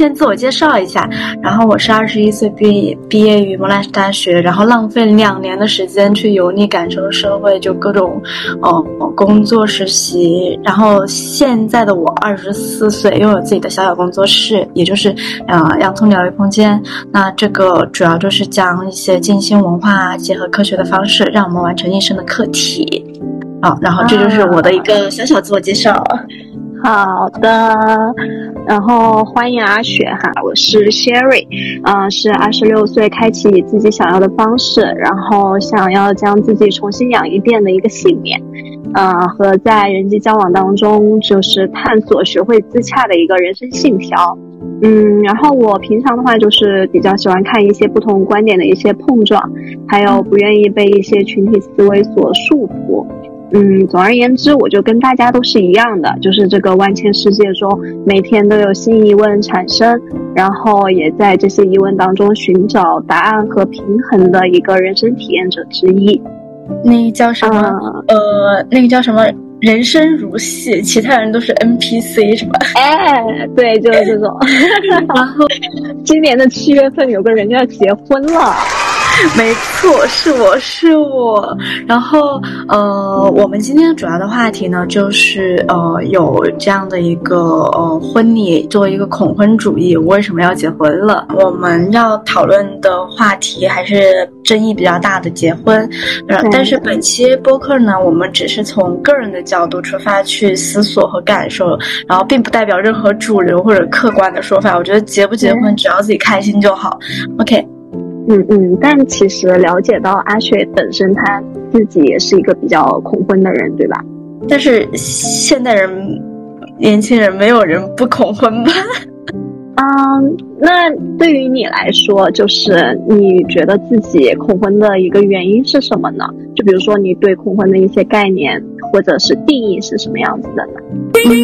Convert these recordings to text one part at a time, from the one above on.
先自我介绍一下，然后我是二十一岁毕毕业于莫纳什大学，然后浪费两年的时间去游历感受社会，就各种，呃，工作实习。然后现在的我二十四岁，拥有自己的小小工作室，也就是呃洋葱疗愈空间。那这个主要就是将一些静心文化结合科学的方式，让我们完成一生的课题。好，然后这就是我的一个小小自我介绍。好的，然后欢迎阿雪哈，我是 Sherry，嗯，是二十六岁，开启自己想要的方式，然后想要将自己重新养一遍的一个信念，嗯，和在人际交往当中就是探索学会自洽的一个人生信条，嗯，然后我平常的话就是比较喜欢看一些不同观点的一些碰撞，还有不愿意被一些群体思维所束缚。嗯，总而言之，我就跟大家都是一样的，就是这个万千世界中，每天都有新疑问产生，然后也在这些疑问当中寻找答案和平衡的一个人生体验者之一。那个叫什么？呃，那个叫什么？人生如戏，其他人都是 NPC 是吧？哎，对，就是这种。然后，今年的七月份，有个人要结婚了。没错，是我是我。然后，呃，我们今天主要的话题呢，就是呃，有这样的一个呃婚礼，作为一个恐婚主义，我为什么要结婚了？我们要讨论的话题还是争议比较大的结婚。呃，但是本期播客呢，我们只是从个人的角度出发去思索和感受，然后并不代表任何主流或者客观的说法。我觉得结不结婚，只要自己开心就好。OK。嗯嗯，但其实了解到阿雪本身，她自己也是一个比较恐婚的人，对吧？但是现代人，年轻人没有人不恐婚吧？嗯，那对于你来说，就是你觉得自己恐婚的一个原因是什么呢？就比如说你对恐婚的一些概念或者是定义是什么样子的呢？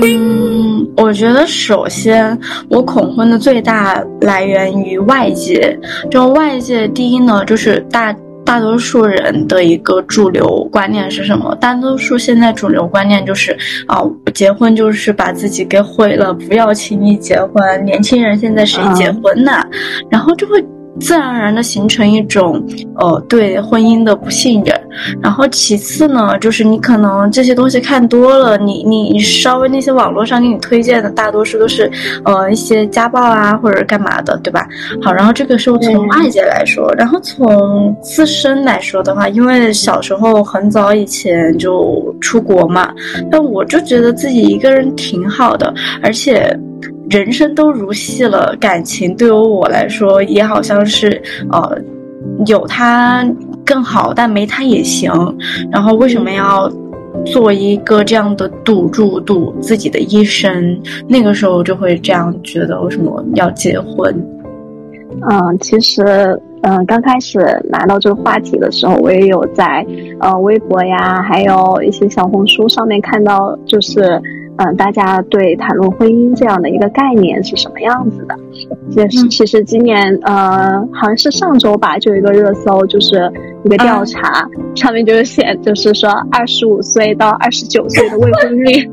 嗯，我觉得首先我恐婚的最大来源于外界，就外界第一呢就是大。大多数人的一个主流观念是什么？大多数现在主流观念就是啊，结婚就是把自己给毁了，不要轻易结婚。年轻人现在谁结婚呢？然后就会。自然而然的形成一种，呃，对婚姻的不信任。然后其次呢，就是你可能这些东西看多了，你你你稍微那些网络上给你推荐的大多数都是，呃，一些家暴啊或者干嘛的，对吧？好，然后这个是从外界来说，然后从自身来说的话，因为小时候很早以前就出国嘛，但我就觉得自己一个人挺好的，而且。人生都如戏了，感情对于我来说也好像是，呃，有他更好，但没他也行。然后为什么要做一个这样的赌注，赌自己的一生？那个时候就会这样觉得，为什么要结婚？嗯，其实，嗯，刚开始拿到这个话题的时候，我也有在呃微博呀，还有一些小红书上面看到，就是。嗯，大家对谈论婚姻这样的一个概念是什么样子的？也是，其实今年呃，好像是上周吧，就有一个热搜，就是一个调查，上面就是写，就是说二十五岁到二十九岁的未婚率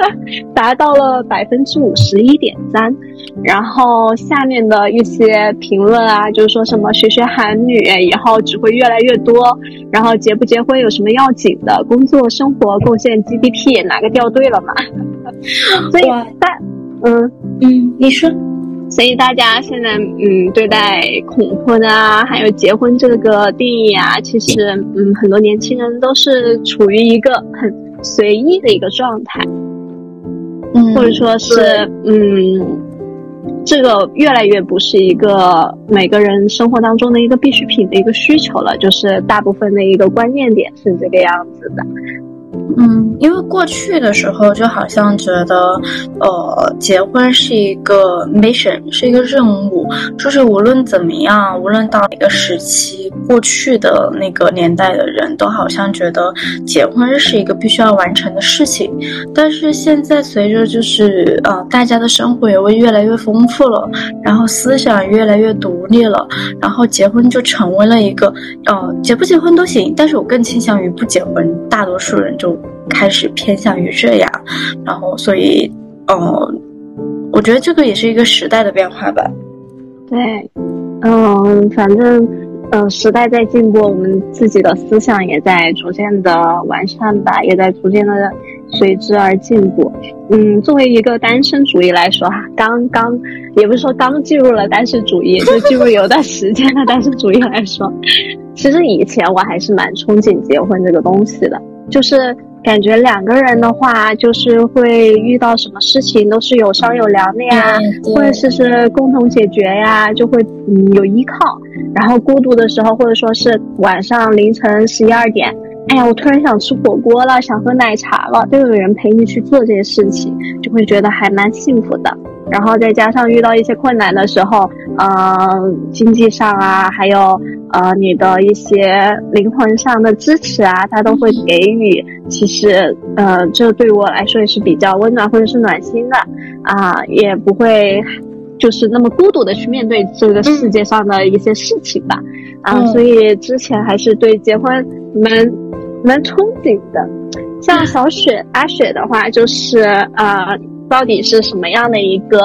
达到了百分之五十一点三。然后下面的一些评论啊，就是说什么学学韩语以后只会越来越多，然后结不结婚有什么要紧的？工作生活贡献 GDP 哪个掉队了嘛？所以但，嗯嗯，你说，所以大家现在嗯对待恐婚啊，还有结婚这个定义啊，其实嗯很多年轻人都是处于一个很随意的一个状态，嗯，或者说是嗯。这个越来越不是一个每个人生活当中的一个必需品的一个需求了，就是大部分的一个观念点是这个样子的。嗯，因为过去的时候就好像觉得，呃，结婚是一个 mission，是一个任务，就是无论怎么样，无论到哪个时期，过去的那个年代的人都好像觉得结婚是一个必须要完成的事情。但是现在随着就是呃大家的生活也会越来越丰富了，然后思想越来越独立了，然后结婚就成为了一个，呃，结不结婚都行，但是我更倾向于不结婚，大多数人就。开始偏向于这样，然后所以，嗯，我觉得这个也是一个时代的变化吧。对，嗯，反正，嗯，时代在进步，我们自己的思想也在逐渐的完善吧，也在逐渐的随之而进步。嗯，作为一个单身主义来说哈，刚刚也不是说刚进入了单身主义，就进入有段时间的单身主义来说，其实以前我还是蛮憧憬结婚这个东西的，就是。感觉两个人的话，就是会遇到什么事情都是有商有量的呀，或者是是共同解决呀，就会嗯有依靠。然后孤独的时候，或者说是晚上凌晨十一二点，哎呀，我突然想吃火锅了，想喝奶茶了，都有人陪你去做这些事情，就会觉得还蛮幸福的。然后再加上遇到一些困难的时候，呃，经济上啊，还有呃你的一些灵魂上的支持啊，他都会给予。其实，呃，这对我来说也是比较温暖或者是暖心的啊，也不会就是那么孤独的去面对这个世界上的一些事情吧。啊，所以之前还是对结婚蛮蛮憧憬的。像小雪阿雪的话，就是呃。到底是什么样的一个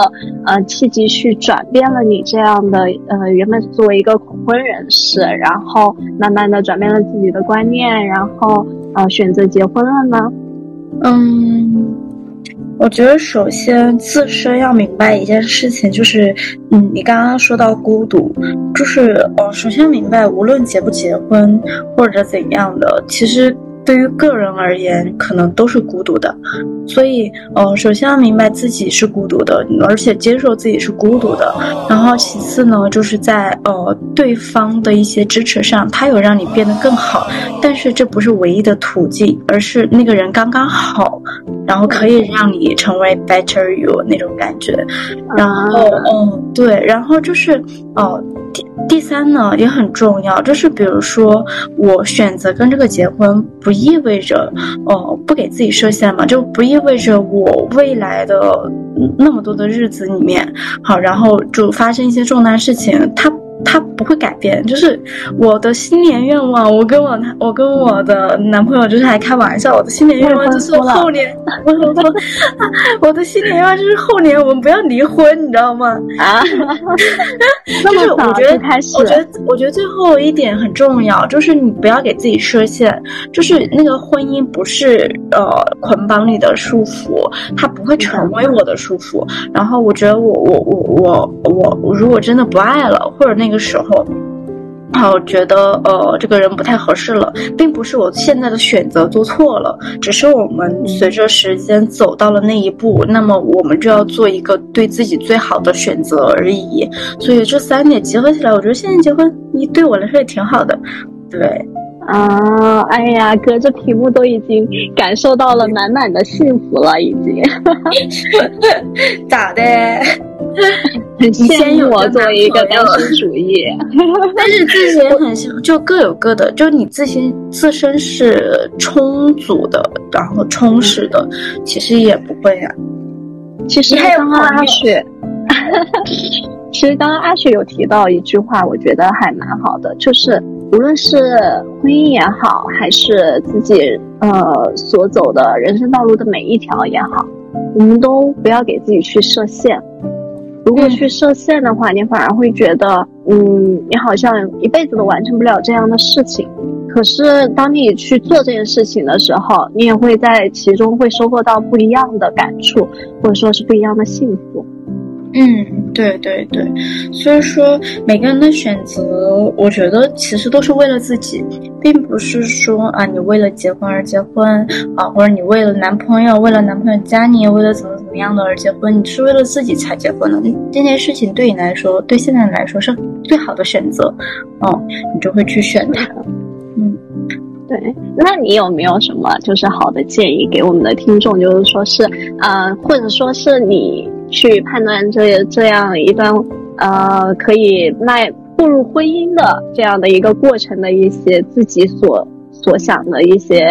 呃契机去转变了你这样的呃原本作为一个恐婚人士，然后慢慢的转变了自己的观念，然后呃选择结婚了呢？嗯，我觉得首先自身要明白一件事情，就是嗯你刚刚说到孤独，就是呃首先明白无论结不结婚或者怎样的，其实。对于个人而言，可能都是孤独的，所以，呃，首先要明白自己是孤独的，而且接受自己是孤独的。然后，其次呢，就是在呃对方的一些支持上，他有让你变得更好，但是这不是唯一的途径，而是那个人刚刚好，然后可以让你成为 better you 那种感觉。然后，嗯，对，然后就是，哦。第第三呢也很重要，就是比如说我选择跟这个结婚，不意味着哦不给自己设限嘛，就不意味着我未来的那么多的日子里面，好，然后就发生一些重大事情，他。他不会改变，就是我的新年愿望。我跟我我跟我的男朋友就是还开玩笑，我的新年愿望就是后年，我我我的新年愿望就是后年我们不要离婚，你知道吗？啊，就是我觉得，我觉得，我觉得最后一点很重要，就是你不要给自己设限，就是那个婚姻不是呃捆绑你的束缚，它不会成为我的束缚。然后我觉得我我我我我如果真的不爱了，或者那个。的时候，好觉得呃这个人不太合适了，并不是我现在的选择做错了，只是我们随着时间走到了那一步，那么我们就要做一个对自己最好的选择而已。所以这三点结合起来，我觉得现在结婚，你对我来说也挺好的，对。啊，哎呀，隔着屏幕都已经感受到了满满的幸福了，已经。咋的？很羡慕我作为一个单身主义，但是自己也很就各有各的，就你自身自身是充足的，然后充实的，其实也不会呀。其实刚刚阿雪，其实刚刚阿雪有提到一句话，我觉得还蛮好的，就是。无论是婚姻也好，还是自己呃所走的人生道路的每一条也好，我们都不要给自己去设限。如果去设限的话，你反而会觉得，嗯，你好像一辈子都完成不了这样的事情。可是当你去做这件事情的时候，你也会在其中会收获到不一样的感触，或者说是不一样的幸福。嗯，对对对，所以说每个人的选择，我觉得其实都是为了自己，并不是说啊，你为了结婚而结婚啊，或者你为了男朋友，为了男朋友家你为了怎么怎么样的而结婚，你是为了自己才结婚的。这件事情对你来说，对现在来说是最好的选择，哦，你就会去选它。嗯，对，那你有没有什么就是好的建议给我们的听众？就是说是，呃，或者说是你。去判断这这样一段，呃，可以迈步入婚姻的这样的一个过程的一些自己所所想的一些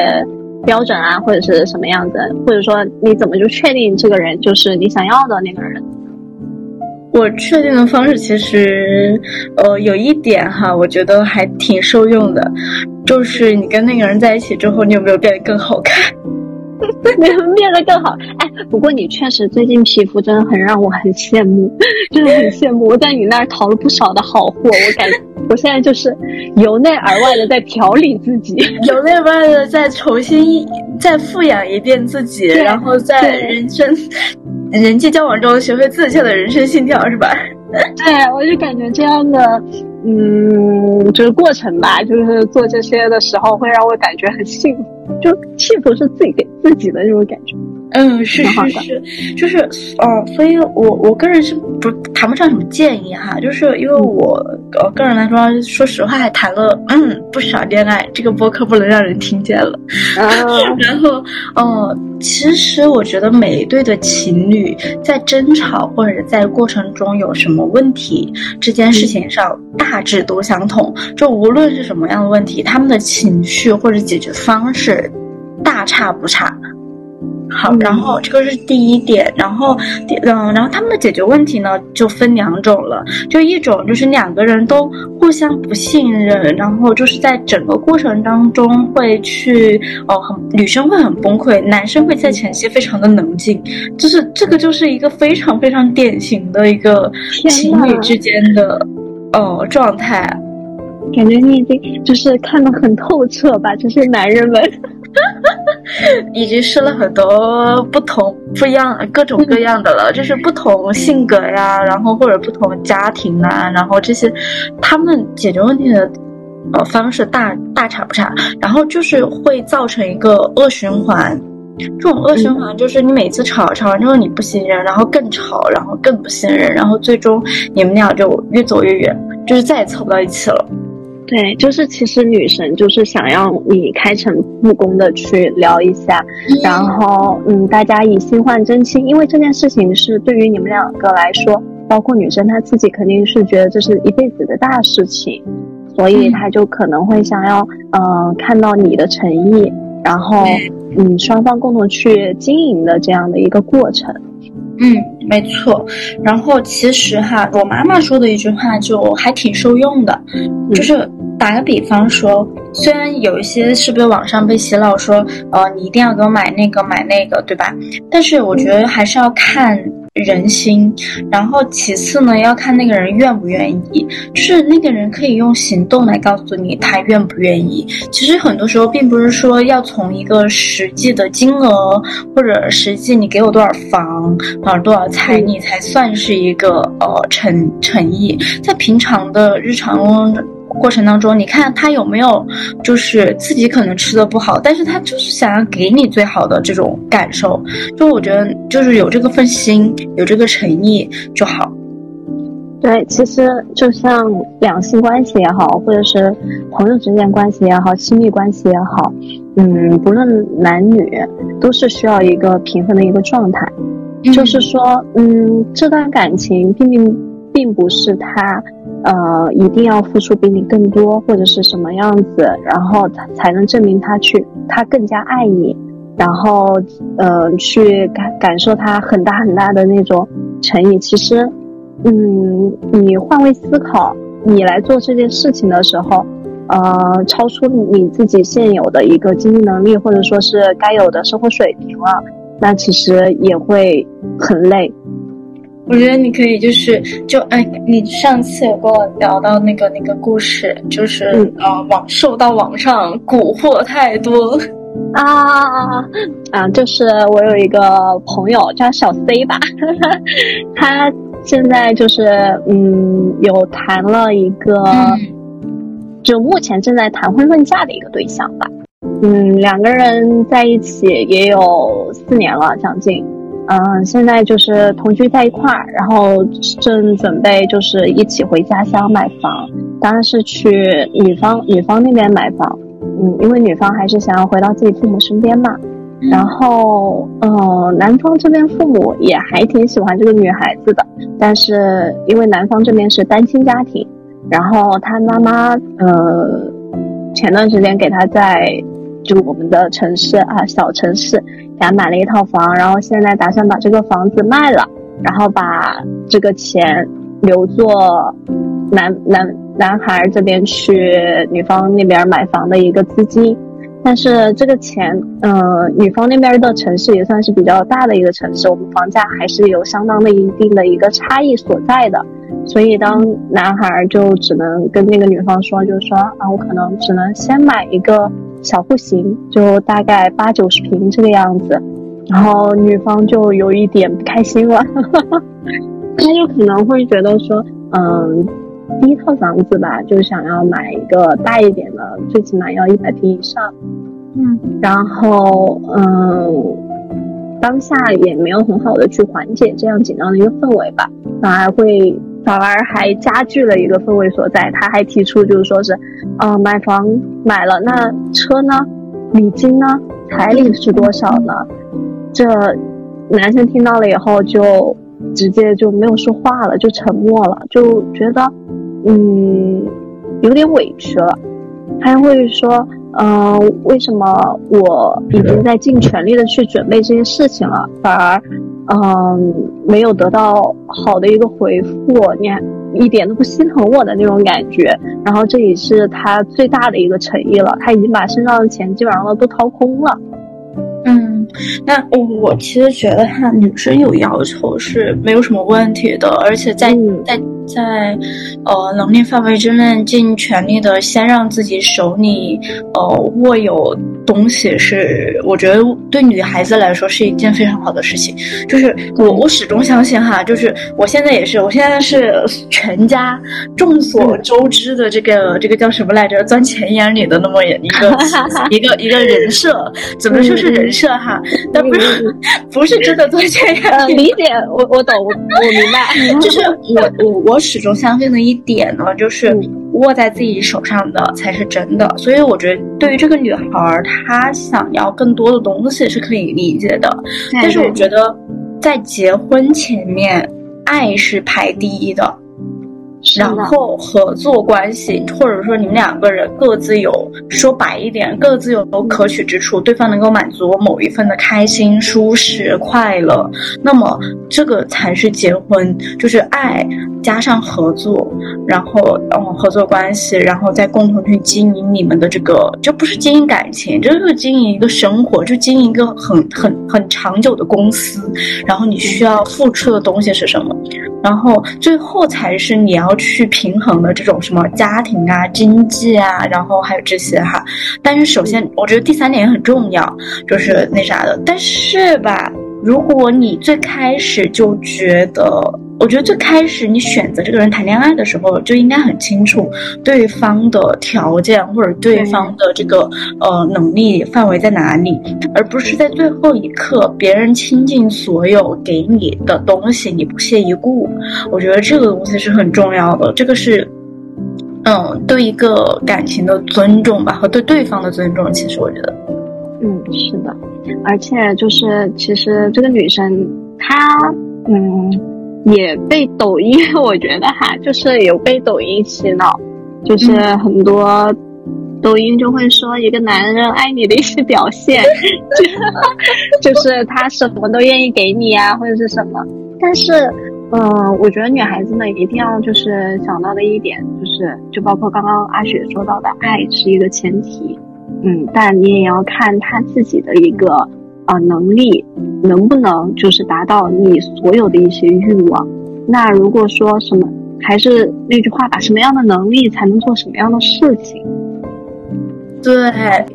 标准啊，或者是什么样子，或者说你怎么就确定这个人就是你想要的那个人？我确定的方式其实，呃，有一点哈，我觉得还挺受用的，就是你跟那个人在一起之后，你有没有变得更好看？没 有变得更好。哎，不过你确实最近皮肤真的很让我很羡慕，真的很羡慕。我在你那儿淘了不少的好货，我感 我现在就是由内而外的在调理自己，由内而外的再重新再富养一遍自己，然后在人生人际交往中学会自洽的人生信条，是吧？对，我就感觉这样的，嗯，就是过程吧，就是做这些的时候会让我感觉很幸福，就幸福是自己给自己的那种感觉。嗯，是是是，就是，哦，所以我我个人是不谈不上什么建议哈，就是因为我呃个人来说，说实话还谈了嗯不少恋爱，这个播客不能让人听见了。然后，呃，其实我觉得每一对的情侣在争吵或者在过程中有什么问题，这件事情上大致都相同，就无论是什么样的问题，他们的情绪或者解决方式大差不差。好，然后这个是第一点，然后第嗯，然后他们的解决问题呢就分两种了，就一种就是两个人都互相不信任，然后就是在整个过程当中会去哦很女生会很崩溃，男生会在前期非常的冷静，就是这个就是一个非常非常典型的一个情侣之间的哦状态，感觉你已经就是看得很透彻吧，这些男人们。已经试了很多不同、不一样、各种各样的了，就是不同性格呀，然后或者不同家庭啊，然后这些他们解决问题的呃方式大大差不差，然后就是会造成一个恶循环。这种恶循环就是你每次吵吵完之后你不信任，然后更吵，然后更不信任，然后最终你们俩就越走越远，就是再也凑不到一起了。对，就是其实女神就是想要你开诚布公的去聊一下，然后嗯，大家以心换真心，因为这件事情是对于你们两个来说，包括女生她自己肯定是觉得这是一辈子的大事情，所以她就可能会想要嗯看到你的诚意，然后嗯双方共同去经营的这样的一个过程。嗯，没错。然后其实哈，我妈妈说的一句话就还挺受用的，就是。打个比方说，虽然有一些是不是网上被洗脑说，呃，你一定要给我买那个买那个，对吧？但是我觉得还是要看人心，然后其次呢，要看那个人愿不愿意。就是那个人可以用行动来告诉你他愿不愿意。其实很多时候并不是说要从一个实际的金额或者实际你给我多少房啊多少彩你才算是一个呃诚诚意。在平常的日常中。过程当中，你看他有没有，就是自己可能吃的不好，但是他就是想要给你最好的这种感受。就我觉得，就是有这个份心，有这个诚意就好。对，其实就像两性关系也好，或者是朋友之间关系也好，亲密关系也好，嗯，不论男女，都是需要一个平衡的一个状态。就是说，嗯，这段感情并并并不是他。呃，一定要付出比你更多，或者是什么样子，然后才才能证明他去他更加爱你，然后呃去感感受他很大很大的那种诚意。其实，嗯，你换位思考，你来做这件事情的时候，呃，超出你自己现有的一个经济能力，或者说是该有的生活水平了，那其实也会很累。我觉得你可以，就是就哎，你上次有跟我聊到那个那个故事，就是呃，网受到网上蛊惑太多啊啊！就是我有一个朋友叫小 C 吧，他现在就是嗯，有谈了一个，就目前正在谈婚论嫁的一个对象吧。嗯，两个人在一起也有四年了，将近。嗯，现在就是同居在一块儿，然后正准备就是一起回家乡买房，当然是去女方女方那边买房。嗯，因为女方还是想要回到自己父母身边嘛。然后，呃，男方这边父母也还挺喜欢这个女孩子的，但是因为男方这边是单亲家庭，然后他妈妈呃前段时间给他在就我们的城市啊小城市。给他买了一套房，然后现在打算把这个房子卖了，然后把这个钱留作男男男孩这边去女方那边买房的一个资金。但是这个钱，呃，女方那边的城市也算是比较大的一个城市，我们房价还是有相当的一定的一个差异所在的。所以当男孩就只能跟那个女方说，就是说啊，我可能只能先买一个小户型，就大概八九十平这个样子。然后女方就有一点不开心了，她就可能会觉得说，嗯。第一套房子吧，就想要买一个大一点的，最起码要一百平以上。嗯，然后嗯，当下也没有很好的去缓解这样紧张的一个氛围吧，反而会反而还加剧了一个氛围所在。他还提出就是说是，呃，买房买了，那车呢？礼金呢？彩礼是多少呢？这男生听到了以后就直接就没有说话了，就沉默了，就觉得。嗯，有点委屈了，还会说，嗯，为什么我已经在尽全力的去准备这些事情了，反而，嗯，没有得到好的一个回复，你还一点都不心疼我的那种感觉。然后这也是他最大的一个诚意了，他已经把身上的钱基本上都掏空了。嗯，那我其实觉得哈，女生有要求是没有什么问题的，而且在在。在，呃，能力范围之内，尽全力的先让自己手里，呃，握有东西，是我觉得对女孩子来说是一件非常好的事情。就是我，我始终相信哈，就是我现在也是，我现在是全家众所周知的这个这个叫什么来着，钻钱眼里的那么一个 一个一个人设，怎么说是人设哈？但不是 不是真的钻钱眼里。理解，我我懂，我明白，就是我我我。始终相信的一点呢，就是握在自己手上的才是真的。所以我觉得，对于这个女孩，她想要更多的东西是可以理解的。但是我觉得，在结婚前面，爱是排第一的。然后合作关系，或者说你们两个人各自有说白一点，各自有可取之处，对方能够满足我某一份的开心、舒适、快乐，那么这个才是结婚，就是爱加上合作，然后嗯合作关系，然后再共同去经营你们的这个，就不是经营感情，就是经营一个生活，就经营一个很很很长久的公司，然后你需要付出的东西是什么？然后最后才是你要去平衡的这种什么家庭啊、经济啊，然后还有这些哈。但是首先，我觉得第三点也很重要，就是那啥的。但是吧。如果你最开始就觉得，我觉得最开始你选择这个人谈恋爱的时候，就应该很清楚对方的条件或者对方的这个呃能力范围在哪里，而不是在最后一刻别人倾尽所有给你的东西你不屑一顾。我觉得这个东西是很重要的，这个是嗯对一个感情的尊重吧，和对对方的尊重。其实我觉得，嗯，是的。而且就是，其实这个女生她，嗯，也被抖音，我觉得哈，就是有被抖音洗脑，就是很多抖音就会说一个男人爱你的一些表现，就 就是他什么都愿意给你啊，或者是什么。但是，嗯，我觉得女孩子呢，一定要就是想到的一点，就是就包括刚刚阿雪说到的，爱是一个前提。嗯，但你也要看他自己的一个呃能力，能不能就是达到你所有的一些欲望。那如果说什么，还是那句话吧，什么样的能力才能做什么样的事情？对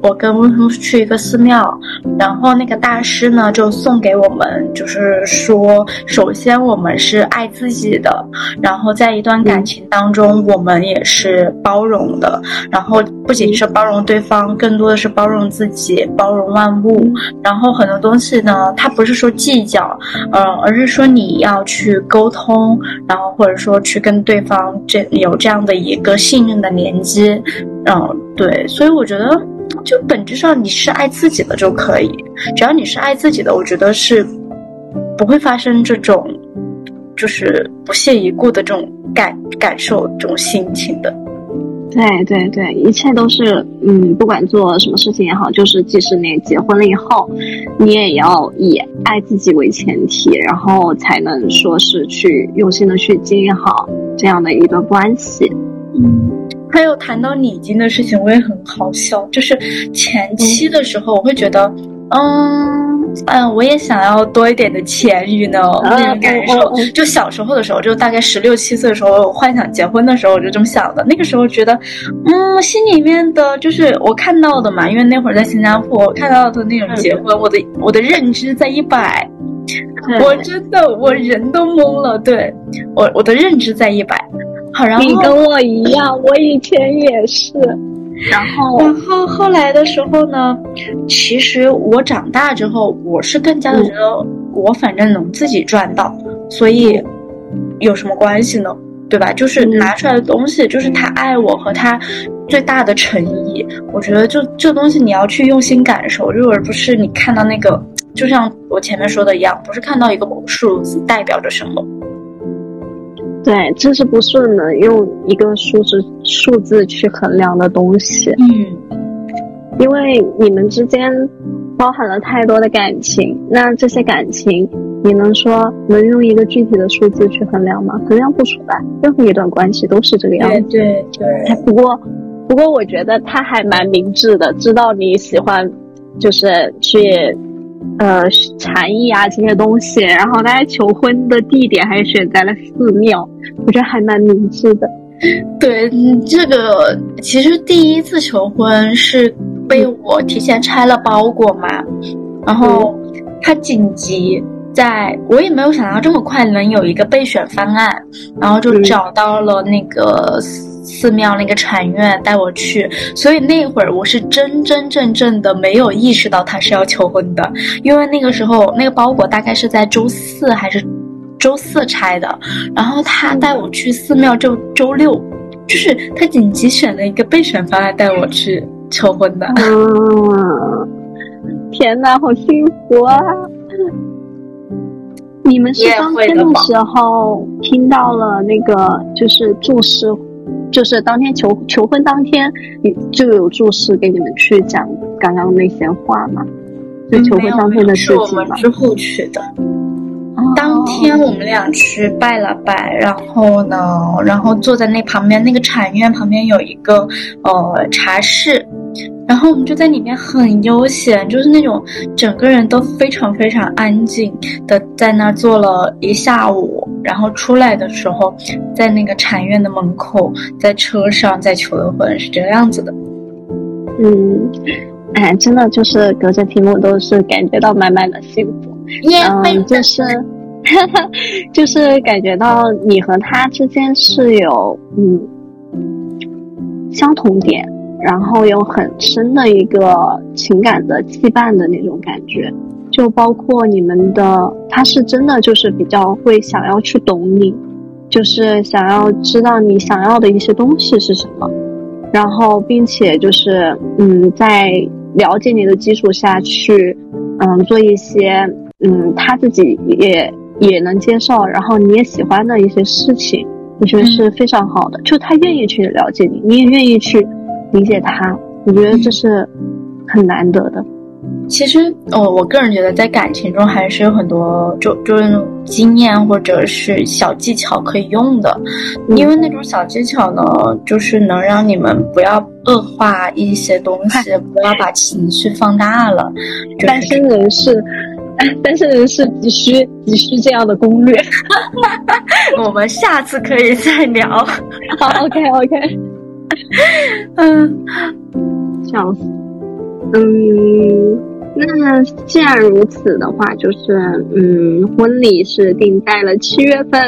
我跟温叔去一个寺庙，然后那个大师呢就送给我们，就是说，首先我们是爱自己的，然后在一段感情当中，我们也是包容的，然后不仅是包容对方，更多的是包容自己，包容万物。然后很多东西呢，它不是说计较，嗯，而是说你要去沟通，然后或者说去跟对方这有这样的一个信任的连接。嗯，对，所以我觉得，就本质上你是爱自己的就可以，只要你是爱自己的，我觉得是不会发生这种就是不屑一顾的这种感感受、这种心情的。对对对，一切都是，嗯，不管做什么事情也好，就是即使你结婚了以后，你也要以爱自己为前提，然后才能说是去用心的去经营好这样的一段关系。嗯。还有谈到礼金的事情，我也很好笑。就是前期的时候，我会觉得，嗯嗯，我也想要多一点的钱，you know 那种感受。就小时候的时候，就大概十六七岁的时候，幻想结婚的时候，我就这么想的。那个时候觉得，嗯，心里面的就是我看到的嘛，因为那会儿在新加坡，我看到的那种结婚，我的我的认知在一百，我真的我人都懵了。对我我的认知在一百。你跟我一样，我以前也是。然后，然后后来的时候呢，其实我长大之后，我是更加的觉得，我反正能自己赚到，所以有什么关系呢？对吧？就是拿出来的东西，就是他爱我和他最大的诚意。我觉得，就这东西你要去用心感受，就而不是你看到那个，就像我前面说的一样，不是看到一个数字代表着什么。对，这是不是能用一个数字数字去衡量的东西？嗯，因为你们之间包含了太多的感情，那这些感情，你能说能用一个具体的数字去衡量吗？衡量不出来。任何一段关系都是这个样子。对对对。不过，不过我觉得他还蛮明智的，知道你喜欢，就是去。呃，禅意啊这些东西，然后他求婚的地点还选在了寺庙，我觉得还蛮明智的。对，这个其实第一次求婚是被我提前拆了包裹嘛，然后他紧急，在我也没有想到这么快能有一个备选方案，然后就找到了那个。寺庙那个禅院带我去，所以那会儿我是真真正正的没有意识到他是要求婚的，因为那个时候那个包裹大概是在周四还是周四拆的，然后他带我去寺庙就周六，就是他紧急选了一个备选方案带我去求婚的。嗯，天哪，好幸福啊！你们是当天的时候听到了那个就是注释。就是当天求求婚当天，你就有注释给你们去讲刚刚那些话吗？就求婚当天的事情吗？之后去的。当天我们俩去拜了拜，然后呢，然后坐在那旁边那个禅院旁边有一个呃茶室。然后我们就在里面很悠闲，就是那种整个人都非常非常安静的在那儿坐了一下午，然后出来的时候，在那个禅院的门口，在车上在求的婚，是这个样子的。嗯，哎，真的就是隔着屏幕都是感觉到满满的幸福。嗯，就是，就是感觉到你和他之间是有嗯相同点。然后有很深的一个情感的羁绊的那种感觉，就包括你们的，他是真的就是比较会想要去懂你，就是想要知道你想要的一些东西是什么，然后并且就是嗯，在了解你的基础下去，嗯，做一些嗯他自己也也能接受，然后你也喜欢的一些事情，我觉得是非常好的，就他愿意去了解你，你也愿意去。理解他，我觉得这是很难得的。其实，哦，我个人觉得在感情中还是有很多就就是那种经验或者是小技巧可以用的，因为那种小技巧呢，就是能让你们不要恶化一些东西，不要把情绪放大了。单身人士，单身人士急需急需这样的攻略。我们下次可以再聊。好，OK OK。嗯，笑死。嗯，那既然如此的话，就是嗯，婚礼是定在了七月份。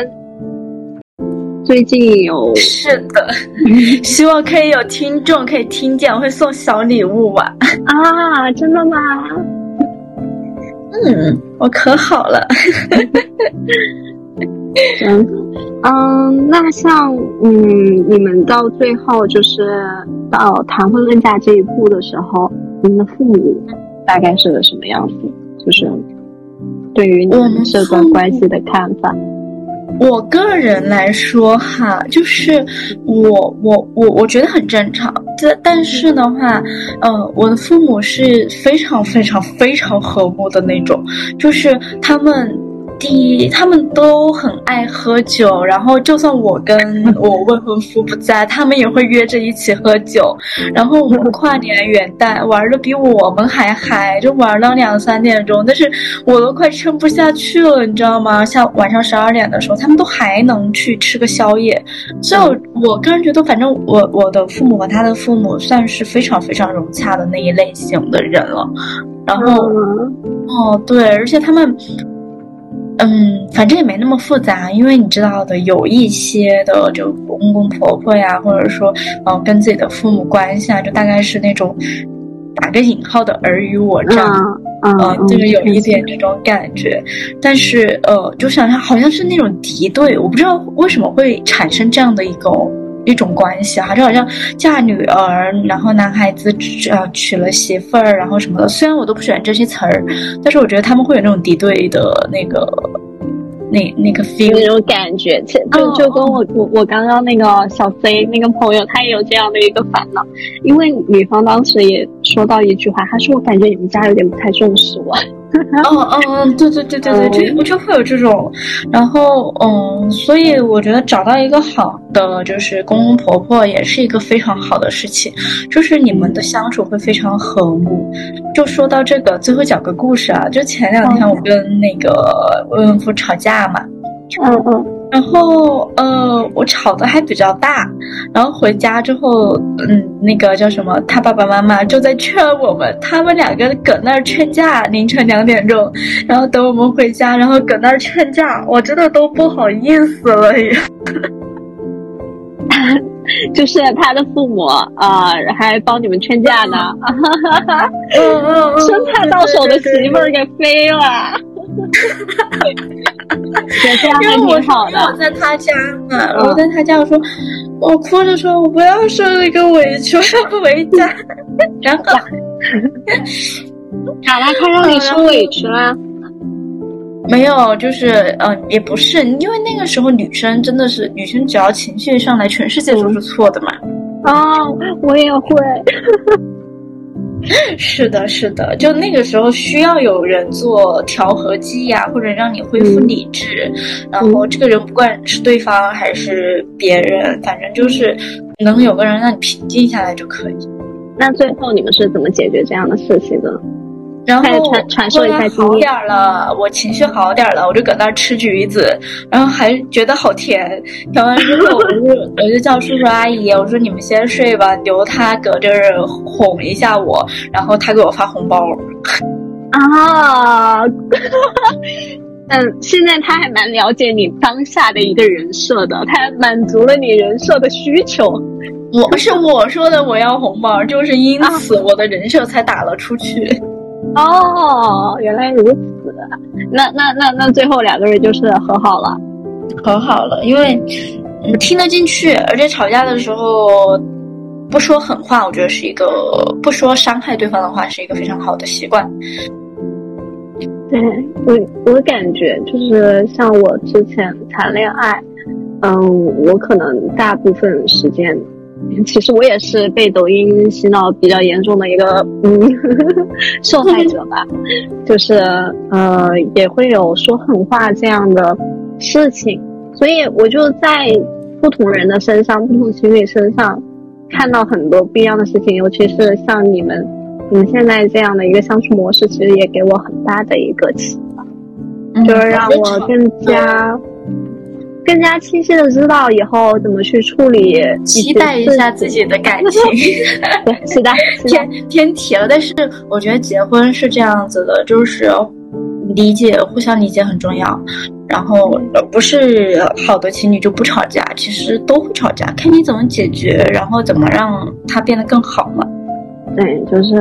最近有是的，希望可以有听众可以听见，我会送小礼物吧。啊，真的吗？嗯，我可好了。嗯嗯，那像嗯，你们到最后就是到谈婚论嫁这一步的时候，你们的父母大概是个什么样子？就是对于你们这段关系的看法。我个人来说哈，就是我我我我觉得很正常。这但是的话，呃，我的父母是非常非常非常和睦的那种，就是他们。第一，他们都很爱喝酒，然后就算我跟我未婚夫不在，他们也会约着一起喝酒。然后我们跨年元旦玩的比我们还嗨，就玩到两三点钟，但是我都快撑不下去了，你知道吗？像晚上十二点的时候，他们都还能去吃个宵夜。所以，我个人觉得，反正我我的父母和他的父母算是非常非常融洽的那一类型的人了。然后，哦，对，而且他们。嗯，反正也没那么复杂，因为你知道的，有一些的就公公婆婆呀，或者说，呃，跟自己的父母关系啊，就大概是那种打个引号的尔虞我诈，嗯，就是有一点这种感觉。但是，呃，就想想好像是那种敌对，我不知道为什么会产生这样的一个。一种关系啊，就好像嫁女儿，然后男孩子呃娶了媳妇儿，然后什么的。虽然我都不喜欢这些词儿，但是我觉得他们会有那种敌对的那个那那个 feel 那种感觉。就就跟我我我刚刚那个小 C 那个朋友，他也有这样的一个烦恼，因为女方当时也说到一句话，他说我感觉你们家有点不太重视我。哦哦，对对对对对，就我就会有这种，然后嗯，所以我觉得找到一个好的就是公公婆婆也是一个非常好的事情，就是你们的相处会非常和睦。就说到这个，最后讲个故事啊，就前两天我跟那个未婚夫吵架嘛，嗯嗯。然后，呃，我吵的还比较大，然后回家之后，嗯，那个叫什么，他爸爸妈妈就在劝我们，他们两个搁那儿劝架，凌晨两点钟，然后等我们回家，然后搁那儿劝架，我真的都不好意思了也。就是他的父母啊，还帮你们劝架呢，嗯嗯，生怕到手的媳妇儿给飞了。因为我我在他家嘛，我在他家，我说我哭着说，我不要受那个委屈，我要回家。然后，咋了？他让你受委屈了？没有，就是嗯，也不是，因为那个时候女生真的是，女生只要情绪上来，全世界都是错的嘛。哦，我也会。是的，是的，就那个时候需要有人做调和剂呀，或者让你恢复理智。然后这个人不管是对方还是别人，反正就是能有个人让你平静下来就可以。那最后你们是怎么解决这样的事情的？然后传传授一下好点了，我情绪好点了，我就搁那儿吃橘子，然后还觉得好甜。甜完之后，我就我就叫叔叔阿姨，我说你们先睡吧，留他搁这儿哄一下我，然后他给我发红包。啊，嗯，现在他还蛮了解你当下的一个人设的，他满足了你人设的需求。我是我说的，我要红包，就是因此我的人设才打了出去。哦，原来如此。那那那那最后两个人就是和好了，和好了，因为听得进去，而且吵架的时候不说狠话，我觉得是一个不说伤害对方的话，是一个非常好的习惯。对我，我感觉就是像我之前谈恋爱，嗯，我可能大部分时间。其实我也是被抖音洗脑比较严重的一个嗯 受害者吧，就是呃也会有说狠话这样的事情，所以我就在不同人的身上、不同情侣身上看到很多不一样的事情，尤其是像你们你们现在这样的一个相处模式，其实也给我很大的一个启发，就是让我更加。更加清晰的知道以后怎么去处理，期待一下自己的感情。对，是的，偏偏题了。但是我觉得结婚是这样子的，就是理解，互相理解很重要。然后不是好的情侣就不吵架，其实都会吵架，看你怎么解决，然后怎么让它变得更好嘛。对，就是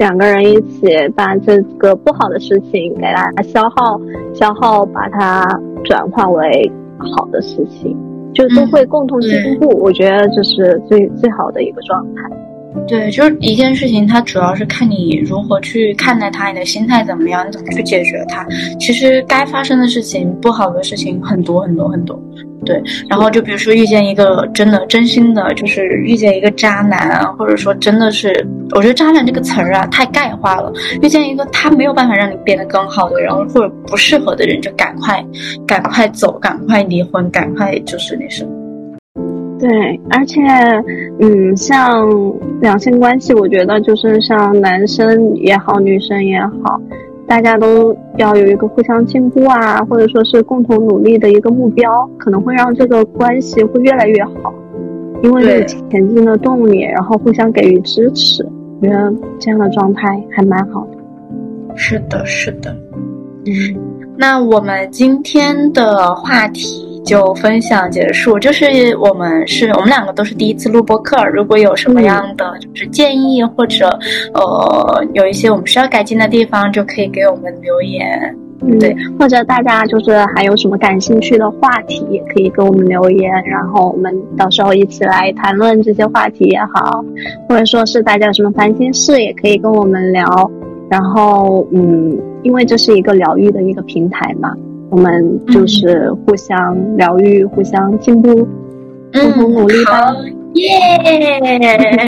两个人一起把这个不好的事情给它消耗，消耗把它转化为。好的事情，就都会共同进步。我觉得这是最最好的一个状态。对，就是一件事情，它主要是看你如何去看待它，你的心态怎么样，你怎么去解决它。其实该发生的事情，不好的事情很多很多很多。对，然后就比如说遇见一个真的真心的，就是遇见一个渣男啊，或者说真的是，我觉得渣男这个词儿啊太概化了。遇见一个他没有办法让你变得更好的人，或者不适合的人，就赶快赶快走，赶快离婚，赶快就是那什么。对，而且，嗯，像两性关系，我觉得就是像男生也好，女生也好，大家都要有一个互相进步啊，或者说是共同努力的一个目标，可能会让这个关系会越来越好，因为有前进的动力，然后互相给予支持，我觉得这样的状态还蛮好的。是的，是的，嗯，那我们今天的话题。就分享结束，就是我们是我们两个都是第一次录播课，如果有什么样的就是建议或者呃有一些我们需要改进的地方，就可以给我们留言，对，或者大家就是还有什么感兴趣的话题，也可以给我们留言，然后我们到时候一起来谈论这些话题也好，或者说是大家有什么烦心事，也可以跟我们聊，然后嗯，因为这是一个疗愈的一个平台嘛。我们就是互相疗愈，互相进步，共同努力吧！耶！